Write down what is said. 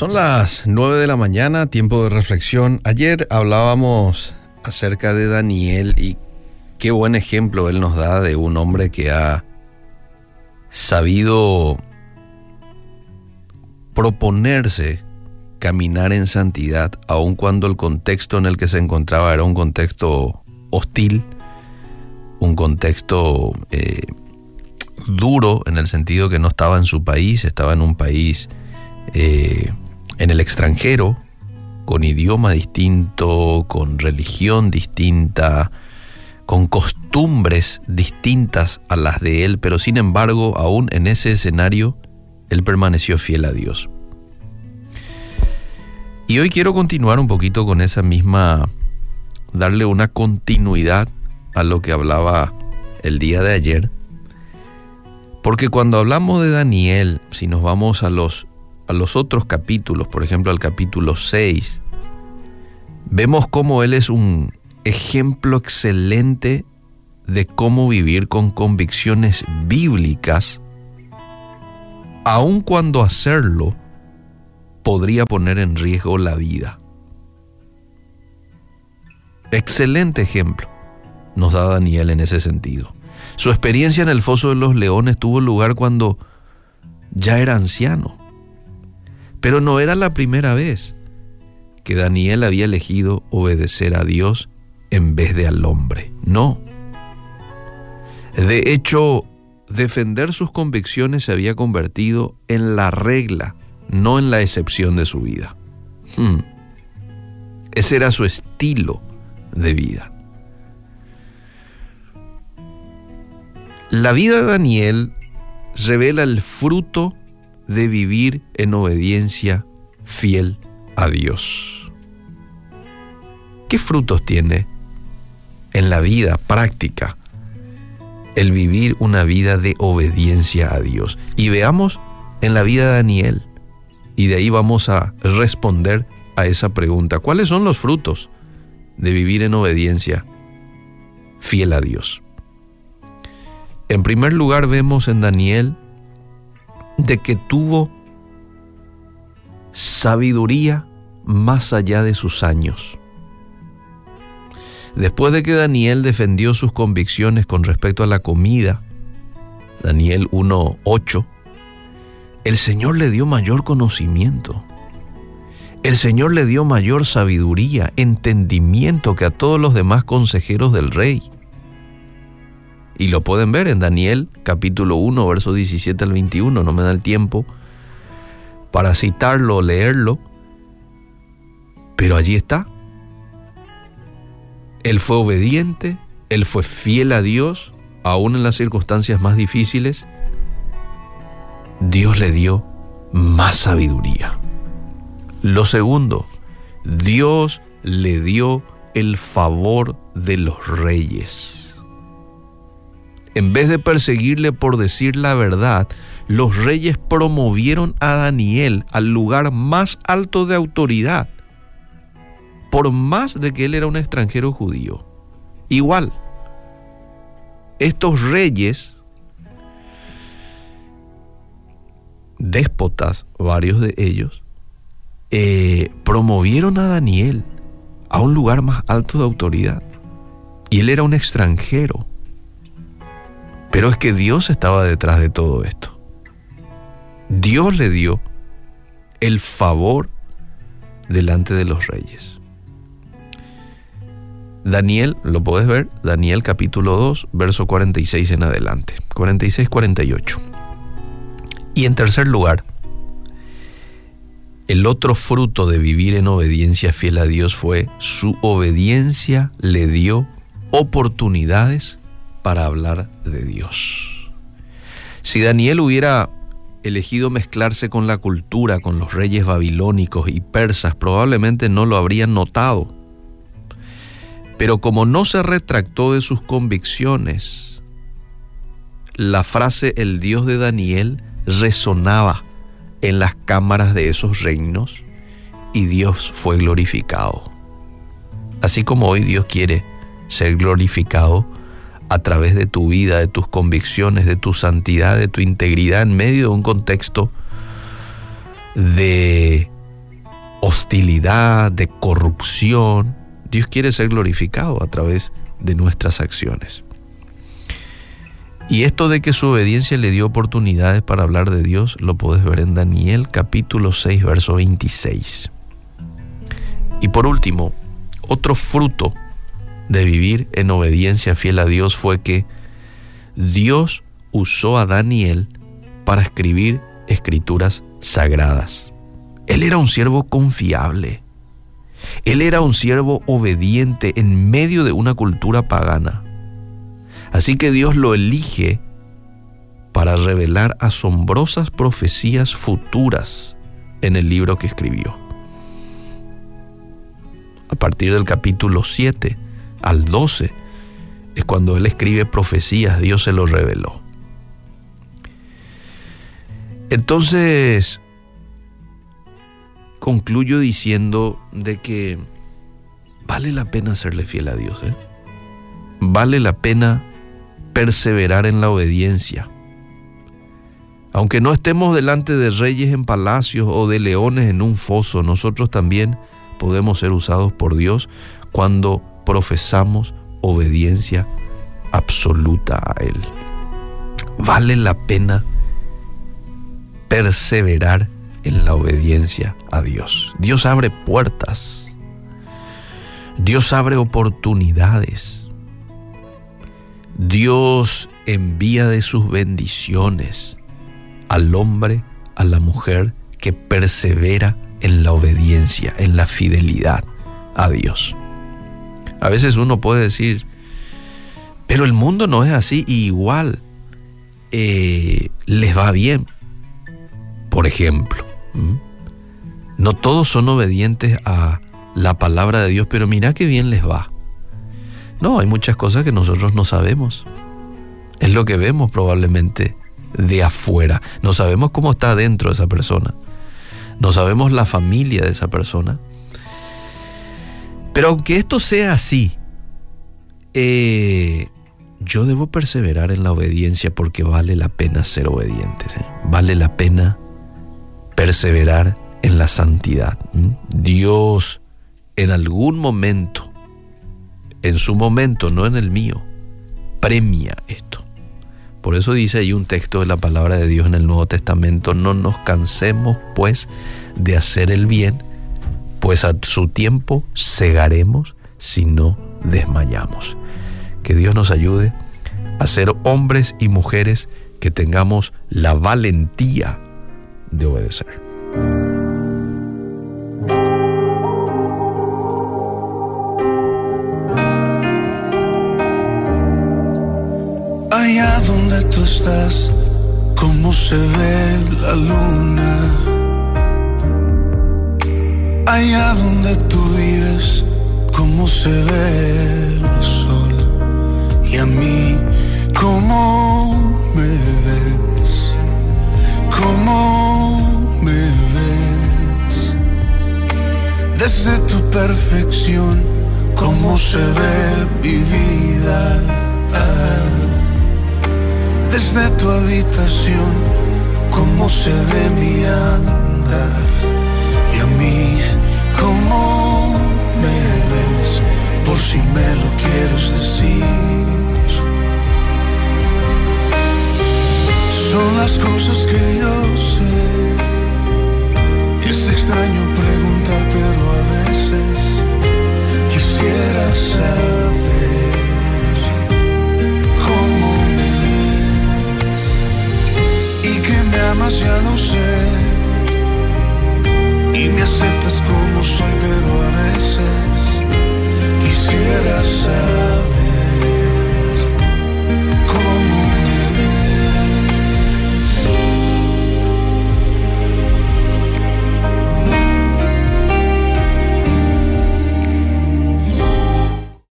Son las 9 de la mañana, tiempo de reflexión. Ayer hablábamos acerca de Daniel y qué buen ejemplo él nos da de un hombre que ha sabido proponerse caminar en santidad, aun cuando el contexto en el que se encontraba era un contexto hostil, un contexto eh, duro en el sentido que no estaba en su país, estaba en un país eh, en el extranjero, con idioma distinto, con religión distinta, con costumbres distintas a las de él, pero sin embargo, aún en ese escenario, él permaneció fiel a Dios. Y hoy quiero continuar un poquito con esa misma, darle una continuidad a lo que hablaba el día de ayer, porque cuando hablamos de Daniel, si nos vamos a los a los otros capítulos, por ejemplo al capítulo 6, vemos cómo él es un ejemplo excelente de cómo vivir con convicciones bíblicas, aun cuando hacerlo podría poner en riesgo la vida. Excelente ejemplo nos da Daniel en ese sentido. Su experiencia en el foso de los leones tuvo lugar cuando ya era anciano. Pero no era la primera vez que Daniel había elegido obedecer a Dios en vez de al hombre. No. De hecho, defender sus convicciones se había convertido en la regla, no en la excepción de su vida. Hmm. Ese era su estilo de vida. La vida de Daniel revela el fruto de vivir en obediencia fiel a Dios. ¿Qué frutos tiene en la vida práctica el vivir una vida de obediencia a Dios? Y veamos en la vida de Daniel, y de ahí vamos a responder a esa pregunta. ¿Cuáles son los frutos de vivir en obediencia fiel a Dios? En primer lugar vemos en Daniel de que tuvo sabiduría más allá de sus años. Después de que Daniel defendió sus convicciones con respecto a la comida, Daniel 1.8, el Señor le dio mayor conocimiento. El Señor le dio mayor sabiduría, entendimiento que a todos los demás consejeros del rey. Y lo pueden ver en Daniel capítulo 1, verso 17 al 21. No me da el tiempo para citarlo o leerlo. Pero allí está. Él fue obediente, él fue fiel a Dios, aún en las circunstancias más difíciles. Dios le dio más sabiduría. Lo segundo, Dios le dio el favor de los reyes en vez de perseguirle por decir la verdad, los reyes promovieron a Daniel al lugar más alto de autoridad, por más de que él era un extranjero judío. Igual, estos reyes, déspotas, varios de ellos, eh, promovieron a Daniel a un lugar más alto de autoridad. Y él era un extranjero. Pero es que Dios estaba detrás de todo esto. Dios le dio el favor delante de los reyes. Daniel, lo puedes ver, Daniel capítulo 2, verso 46 en adelante, 46-48. Y en tercer lugar, el otro fruto de vivir en obediencia fiel a Dios fue su obediencia le dio oportunidades para hablar de Dios. Si Daniel hubiera elegido mezclarse con la cultura, con los reyes babilónicos y persas, probablemente no lo habrían notado. Pero como no se retractó de sus convicciones, la frase el Dios de Daniel resonaba en las cámaras de esos reinos y Dios fue glorificado. Así como hoy Dios quiere ser glorificado, a través de tu vida, de tus convicciones, de tu santidad, de tu integridad en medio de un contexto de hostilidad, de corrupción. Dios quiere ser glorificado a través de nuestras acciones. Y esto de que su obediencia le dio oportunidades para hablar de Dios, lo puedes ver en Daniel capítulo 6, verso 26. Y por último, otro fruto de vivir en obediencia fiel a Dios fue que Dios usó a Daniel para escribir escrituras sagradas. Él era un siervo confiable. Él era un siervo obediente en medio de una cultura pagana. Así que Dios lo elige para revelar asombrosas profecías futuras en el libro que escribió. A partir del capítulo 7 al 12 es cuando él escribe profecías, Dios se lo reveló. Entonces, concluyo diciendo de que vale la pena serle fiel a Dios. ¿eh? Vale la pena perseverar en la obediencia. Aunque no estemos delante de reyes en palacios o de leones en un foso, nosotros también podemos ser usados por Dios cuando profesamos obediencia absoluta a Él. Vale la pena perseverar en la obediencia a Dios. Dios abre puertas. Dios abre oportunidades. Dios envía de sus bendiciones al hombre, a la mujer que persevera en la obediencia, en la fidelidad a Dios. A veces uno puede decir, pero el mundo no es así igual eh, les va bien. Por ejemplo, no todos son obedientes a la palabra de Dios, pero mira qué bien les va. No, hay muchas cosas que nosotros no sabemos. Es lo que vemos probablemente de afuera. No sabemos cómo está dentro de esa persona. No sabemos la familia de esa persona. Pero aunque esto sea así, eh, yo debo perseverar en la obediencia porque vale la pena ser obedientes. ¿eh? Vale la pena perseverar en la santidad. Dios en algún momento, en su momento, no en el mío, premia esto. Por eso dice ahí un texto de la palabra de Dios en el Nuevo Testamento, no nos cansemos pues de hacer el bien, pues a su tiempo cegaremos si no desmayamos. Que Dios nos ayude a ser hombres y mujeres que tengamos la valentía de obedecer. Allá donde tú estás, cómo se ve la luna. Allá donde tú vives, cómo se ve el sol. Y a mí, cómo me ves, cómo me ves. Desde tu perfección, cómo se ve mi vida desde tu habitación cómo se ve mi andar si me lo quieres decir. Son las cosas que yo sé.